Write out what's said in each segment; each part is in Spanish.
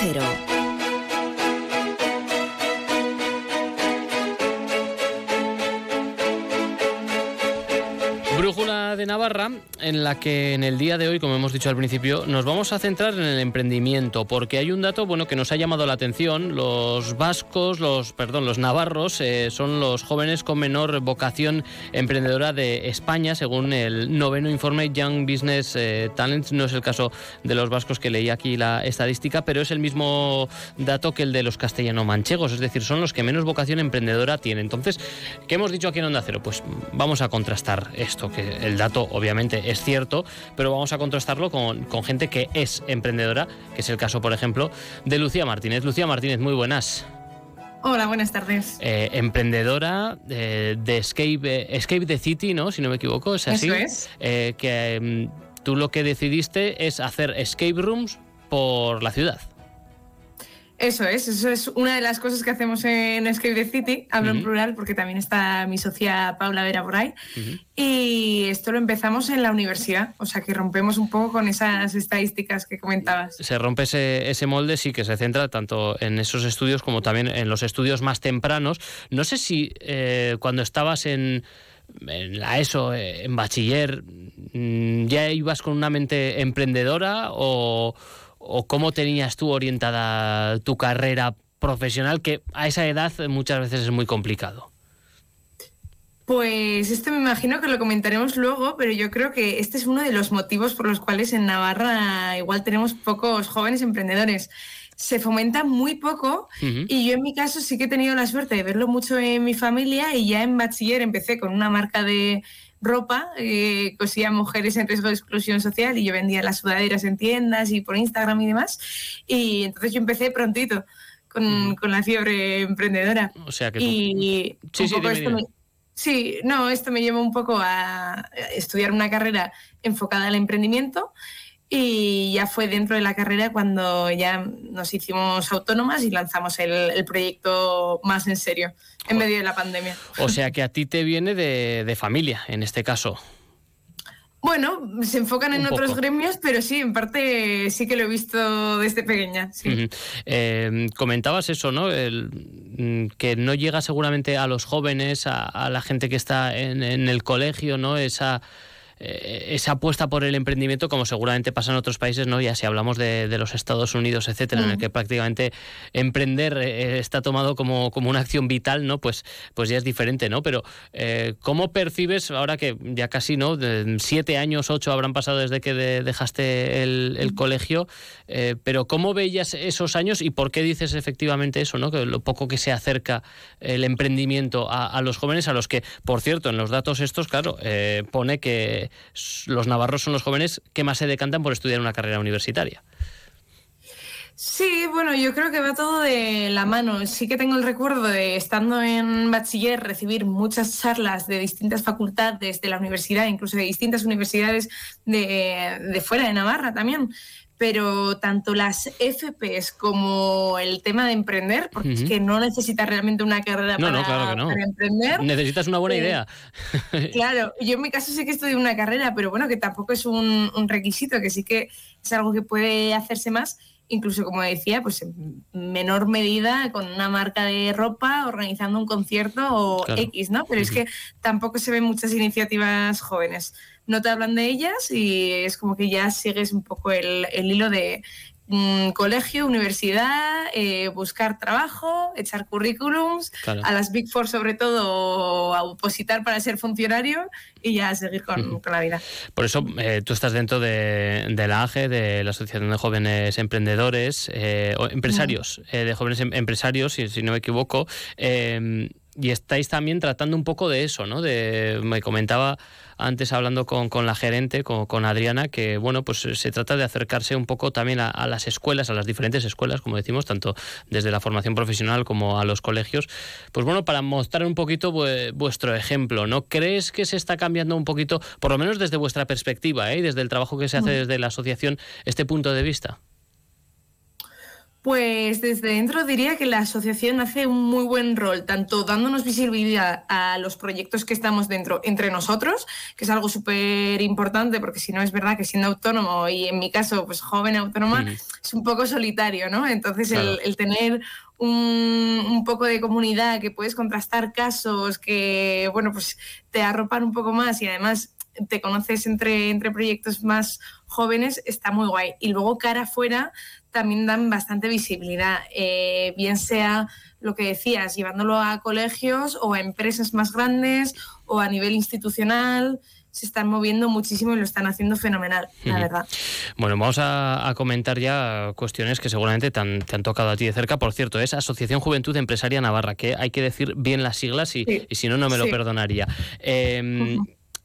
Cero. Navarra, en la que en el día de hoy, como hemos dicho al principio, nos vamos a centrar en el emprendimiento, porque hay un dato bueno que nos ha llamado la atención. Los vascos, los perdón, los navarros eh, son los jóvenes con menor vocación emprendedora de España, según el noveno informe Young Business eh, Talents. No es el caso de los vascos que leí aquí la estadística, pero es el mismo dato que el de los castellano-manchegos, es decir, son los que menos vocación emprendedora tienen. Entonces, ¿qué hemos dicho aquí en Onda Cero? Pues vamos a contrastar esto que el dato obviamente es cierto, pero vamos a contrastarlo con, gente que es emprendedora, que es el caso, por ejemplo, de Lucía Martínez. Lucía Martínez, muy buenas. Hola, buenas tardes. Eh, emprendedora eh, de Escape, eh, Escape the City, ¿no? Si no me equivoco, es así. Eso es. que mm, tú lo que decidiste es hacer escape rooms por la ciudad. Eso es, eso es una de las cosas que hacemos en the City, hablo en plural porque también está mi socia Paula Vera por ahí, y esto lo empezamos en la universidad, o sea que rompemos un poco con esas estadísticas que comentabas. Se rompe ese, molde, sí que se centra tanto en esos estudios como también en los estudios más tempranos. No sé si eh, cuando estabas en en la ESO, eh, en bachiller, mm, ya ibas con una mente emprendedora o, o cómo tenías tú orientada tu carrera profesional, que a esa edad muchas veces es muy complicado? Pues este me imagino que lo comentaremos luego, pero yo creo que este es uno de los motivos por los cuales en Navarra igual tenemos pocos jóvenes emprendedores. Se fomenta muy poco y yo en mi caso sí que he tenido la suerte de verlo mucho en mi familia y ya en bachiller empecé con una marca de, ropa, eh, cosía mujeres en riesgo de exclusión social y yo vendía las sudaderas en tiendas y por Instagram y demás. Y entonces yo empecé prontito con, la fiebre emprendedora. O sea que... Y sí, sí, no, esto me llevó un poco a estudiar una carrera enfocada al emprendimiento y ya fue dentro de la carrera cuando ya nos hicimos autónomas y lanzamos el, proyecto más en serio, en medio de la pandemia. O sea que a ti te viene de, familia, en este caso. Bueno, se enfocan en otros gremios, pero sí, en parte sí que lo he visto desde pequeña. Eh, comentabas eso, ¿no? Mm, que no llega seguramente a los jóvenes, a, la gente que está en, en el colegio, ¿no? Esa eh, esa apuesta por el emprendimiento, como seguramente pasa en otros países, ¿no? Ya si hablamos de, los Estados Unidos, etcétera, en el que prácticamente emprender eh, está tomado como, como una acción vital, ¿no? Pues, pues ya es diferente, ¿no? Pero eh, ¿cómo percibes, ahora que ya casi, ¿no? siete años, ocho habrán pasado desde que dejaste el, colegio, pero ¿cómo veías esos años y por qué dices efectivamente eso, ¿no? Que lo poco que se acerca el emprendimiento a, a los jóvenes, a los que, por cierto, en los datos estos, claro, pone que los navarros son los jóvenes que más se decantan por estudiar una carrera universitaria. Sí, bueno, yo creo que va todo de la mano. Sí que tengo el recuerdo de, estando en bachiller, recibir muchas charlas de distintas facultades de la universidad, incluso de distintas universidades de, fuera de Navarra también pero tanto las FPs como el tema de emprender, porque es que no necesitas realmente una carrera para, emprender. Necesitas una buena eh, idea. claro, yo en mi caso sí que estudié una carrera, pero bueno, que tampoco es un, requisito, que sí que es algo que puede hacerse más incluso como decía, pues en menor medida con una marca de ropa, organizando un concierto o X, ¿no? Pero es que tampoco se ven muchas iniciativas jóvenes no te hablan de ellas y es como que ya sigues un poco el, hilo de mm, colegio, universidad, eh, buscar trabajo, echar currículums, a las Big Four sobre todo a opositar para ser funcionario y ya seguir con, la vida. Por eso eh, tú estás dentro de, la AGE, de la Asociación de Jóvenes Emprendedores, eh, o empresarios, de jóvenes em, empresarios, si, si, no me equivoco, y estáis también tratando un poco de eso, ¿no? De, me comentaba antes hablando con, con la gerente, con, con, Adriana, que bueno, pues eh, se trata de acercarse un poco también a, las escuelas, a las diferentes escuelas, como decimos, tanto desde la formación profesional como a los colegios. Pues bueno, para mostrar un poquito vuestro ejemplo, ¿no? ¿Crees que se está cambiando un poquito, por lo menos desde vuestra perspectiva, ¿eh? desde el trabajo que se hace desde la asociación, este punto de vista? Pues desde dentro diría que la asociación hace un muy buen rol, tanto dándonos visibilidad a los proyectos que estamos dentro entre nosotros, que es algo súper importante, porque si no es verdad que siendo autónomo y en mi caso, pues joven autónoma, es un poco solitario, ¿no? Entonces el, tener un, un, poco de comunidad, que puedes contrastar casos, que, bueno, pues te arropan un poco más y además te conoces entre, entre proyectos más jóvenes, está muy guay. Y luego cara afuera también dan bastante visibilidad, eh, bien sea lo que decías, llevándolo a colegios o a empresas más grandes o a nivel institucional se están moviendo muchísimo y lo están haciendo fenomenal, la verdad. Bueno, vamos a, comentar ya cuestiones que seguramente te han, tocado a ti de cerca. Por cierto, es Asociación Juventud Empresaria Navarra, que hay que decir bien las siglas y, si no, no me lo perdonaría. Eh,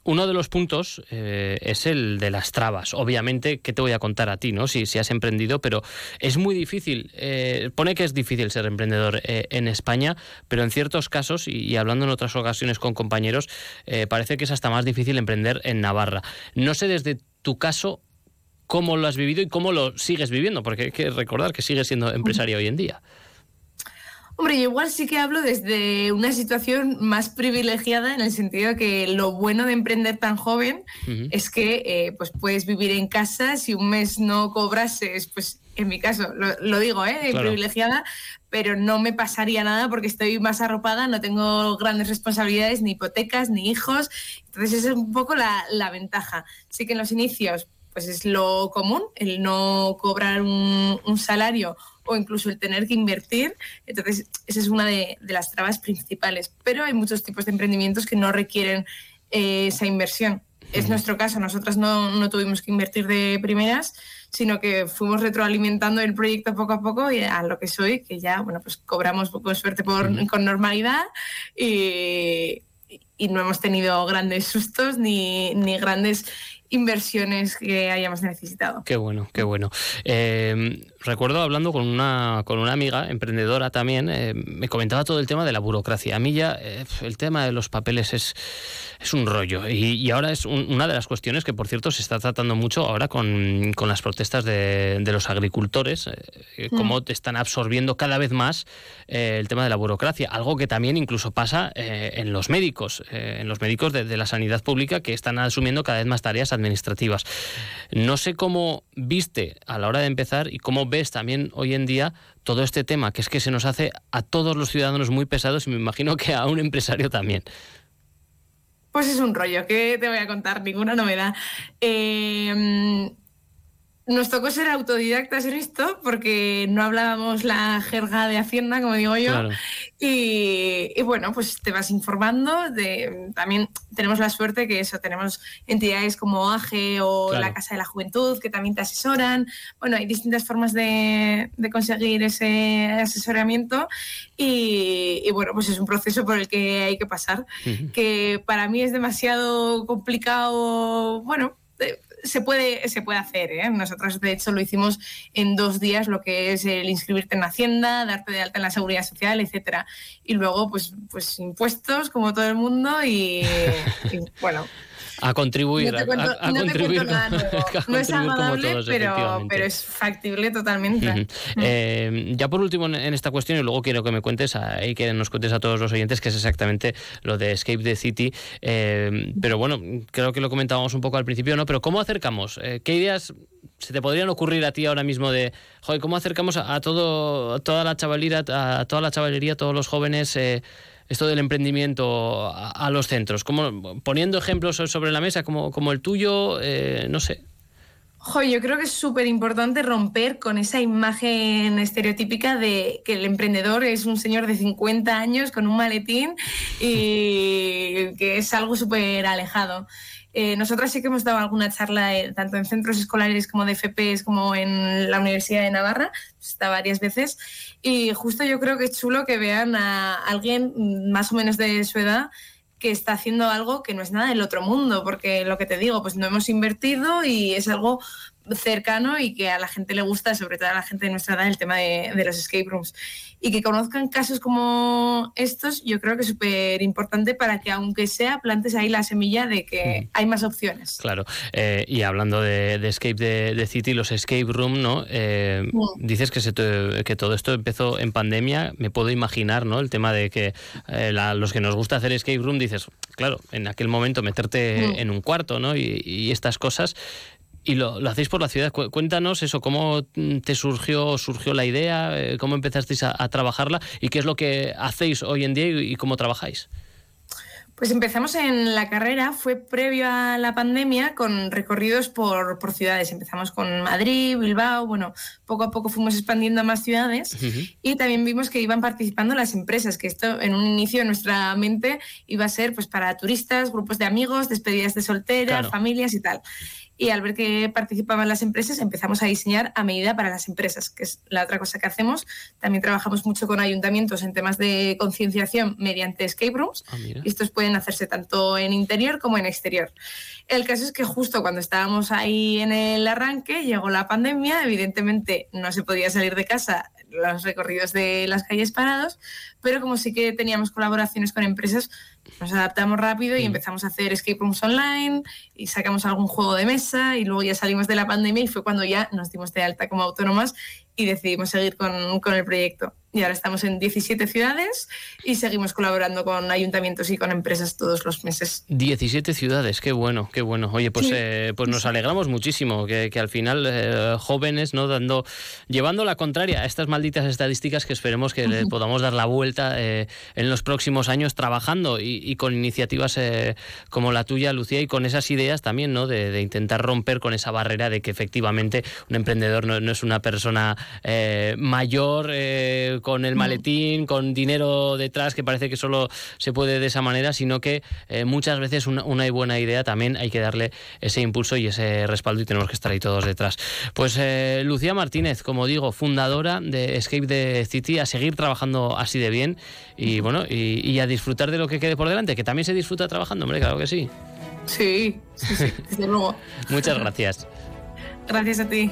uno de los puntos eh, es el de las trabas. Obviamente, ¿qué te voy a contar a ti, no? Si, si has emprendido, pero es muy difícil. Eh, pone que es difícil ser emprendedor eh, en España, pero en ciertos casos, y, hablando en otras ocasiones con compañeros, parece que es hasta más difícil emprender en Navarra. No sé desde tu caso cómo lo has vivido y cómo lo sigues viviendo, porque hay que recordar que sigues siendo empresaria hoy en día. Hombre, yo igual sí que hablo desde una situación más privilegiada en el sentido de que lo bueno de emprender tan joven es que eh, pues puedes vivir en casa, si un mes no cobrases, pues en mi caso, lo, digo, ¿eh? privilegiada, pero no me pasaría nada porque estoy más arropada, no tengo grandes responsabilidades, ni hipotecas, ni hijos, entonces esa es un poco la, la ventaja. Sí que en los inicios pues es lo común, el no cobrar un, un salario o incluso el tener que invertir. Entonces, esa es una de, las trabas principales. Pero hay muchos tipos de emprendimientos que no requieren eh, esa inversión. Es nuestro caso, nosotras no, no, tuvimos que invertir de primeras, sino que fuimos retroalimentando el proyecto poco a poco y a lo que soy, que ya, bueno, pues cobramos con suerte por, con normalidad y, y, no hemos tenido grandes sustos ni, ni grandes inversiones que hayamos necesitado. Qué bueno, qué bueno. Eh, recuerdo hablando con una, con una amiga emprendedora también, eh, me comentaba todo el tema de la burocracia. A mí ya eh, el tema de los papeles es, es un rollo y, ahora es una de las cuestiones que, por cierto, se está tratando mucho ahora con, las protestas de, los agricultores, mm. cómo te están absorbiendo cada vez más el tema de la burocracia, algo que también incluso pasa en los médicos, en los médicos de, de la sanidad pública que están asumiendo cada vez más tareas administrativas administrativas. No sé cómo viste a la hora de empezar y cómo ves también hoy en día todo este tema, que es que se nos hace a todos los ciudadanos muy pesados y me imagino que a un empresario también. Pues es un rollo, que te voy a contar, ninguna novedad. Eh, nos tocó ser autodidactas en esto porque no hablábamos la jerga de Hacienda, como digo yo. Y, bueno, pues te vas informando. De, también tenemos la suerte que eso, tenemos entidades como AGE o la Casa de la Juventud que también te asesoran. Bueno, hay distintas formas de, conseguir ese asesoramiento y, bueno, pues es un proceso por el que hay que pasar, que para mí es demasiado complicado, bueno, se puede, se puede hacer. ¿eh? Nosotros, de hecho, lo hicimos en dos días, lo que es el inscribirte en Hacienda, darte de alta en la Seguridad Social, etcétera. Y luego, pues, pues impuestos, como todo el mundo, y bueno, a contribuir. No, a, contribuir, no es agradable, pero, pero, es factible totalmente. Mm. Eh, ya por último en esta cuestión, y luego quiero que me cuentes y que nos cuentes a todos los oyentes que es exactamente lo de Escape the City. Eh, pero bueno, creo que lo comentábamos un poco al principio, ¿no? Pero ¿cómo acercamos? Eh, ¿Qué ideas se te podrían ocurrir a ti ahora mismo de, joder, cómo acercamos a, todo, toda la chavalera, a toda la chavalería, a todos los jóvenes? Esto del emprendimiento a, los centros? Como, poniendo ejemplos sobre la mesa como, como el tuyo, eh, no sé. yo creo que es súper importante romper con esa imagen estereotípica de que el emprendedor es un señor de 50 años con un maletín y que es algo súper alejado. Eh, nosotras sí que hemos dado alguna charla eh, tanto en centros escolares como de FPs como en la Universidad de Navarra, está varias veces, y justo yo creo que es chulo que vean a alguien más o menos de su edad que está haciendo algo que no es nada del otro mundo, porque lo que te digo, pues no hemos invertido y es algo cercano y que a la gente le gusta, sobre todo a la gente de nuestra edad, el tema de, los escape rooms. Y que conozcan casos como estos, yo creo que es súper importante para que, aunque sea, plantes ahí la semilla de que hay más opciones. Claro, eh, y hablando de, Escape de, City, los escape room, ¿no? Eh, dices que, se que todo esto empezó en pandemia, me puedo imaginar, ¿no? El tema de que eh, los que nos gusta hacer escape room, dices, claro, en aquel momento meterte en un cuarto, ¿no? Y, y estas cosas. Y lo, hacéis por la ciudad. Cuéntanos eso, cómo te surgió, surgió la idea, eh, cómo empezasteis a, trabajarla y qué es lo que hacéis hoy en día y, cómo trabajáis. Pues empezamos en la carrera, fue previo a la pandemia con recorridos por, ciudades. Empezamos con Madrid, Bilbao, bueno, poco a poco fuimos expandiendo a más ciudades. Y también vimos que iban participando las empresas, que esto en un inicio en nuestra mente iba a ser pues para turistas, grupos de amigos, despedidas de solteras, familias y tal y al ver que participaban las empresas empezamos a diseñar a medida para las empresas, que es la otra cosa que hacemos. También trabajamos mucho con ayuntamientos en temas de concienciación mediante escape rooms ah, y estos pueden hacerse tanto en interior como en exterior. El caso es que justo cuando estábamos ahí en el arranque llegó la pandemia, evidentemente no se podía salir de casa, los recorridos de las calles parados, pero como sí que teníamos colaboraciones con empresas, nos adaptamos rápido y empezamos a hacer escape rooms online y sacamos algún juego de mesa y luego ya salimos de la pandemia y fue cuando ya nos dimos de alta como autónomas y decidimos seguir con, con el proyecto y ahora estamos en 17 ciudades y seguimos colaborando con ayuntamientos y con empresas todos los meses. 17 ciudades, qué bueno, qué bueno. Oye, pues, eh, pues nos alegramos muchísimo que, al final eh, jóvenes, ¿no? Dando, llevando la contraria a estas malditas estadísticas que esperemos que le podamos dar la vuelta eh, en los próximos años trabajando y, con iniciativas como la tuya, Lucía, y con esas ideas también, ¿no? De, intentar romper con esa barrera de que efectivamente un emprendedor no, no es una persona mayor con el maletín, con dinero detrás, que parece que solo se puede de esa manera, sino que eh, muchas veces una, buena idea también hay que darle ese impulso y ese respaldo y tenemos que estar ahí todos detrás. Pues eh, Lucía Martínez, como digo, fundadora de Escape de City, a seguir trabajando así de bien y bueno, y, a disfrutar de lo que quede por delante, que también se disfruta trabajando, hombre, claro que sí. Sí, sí, sí desde luego. Muchas gracias. Gracias a ti.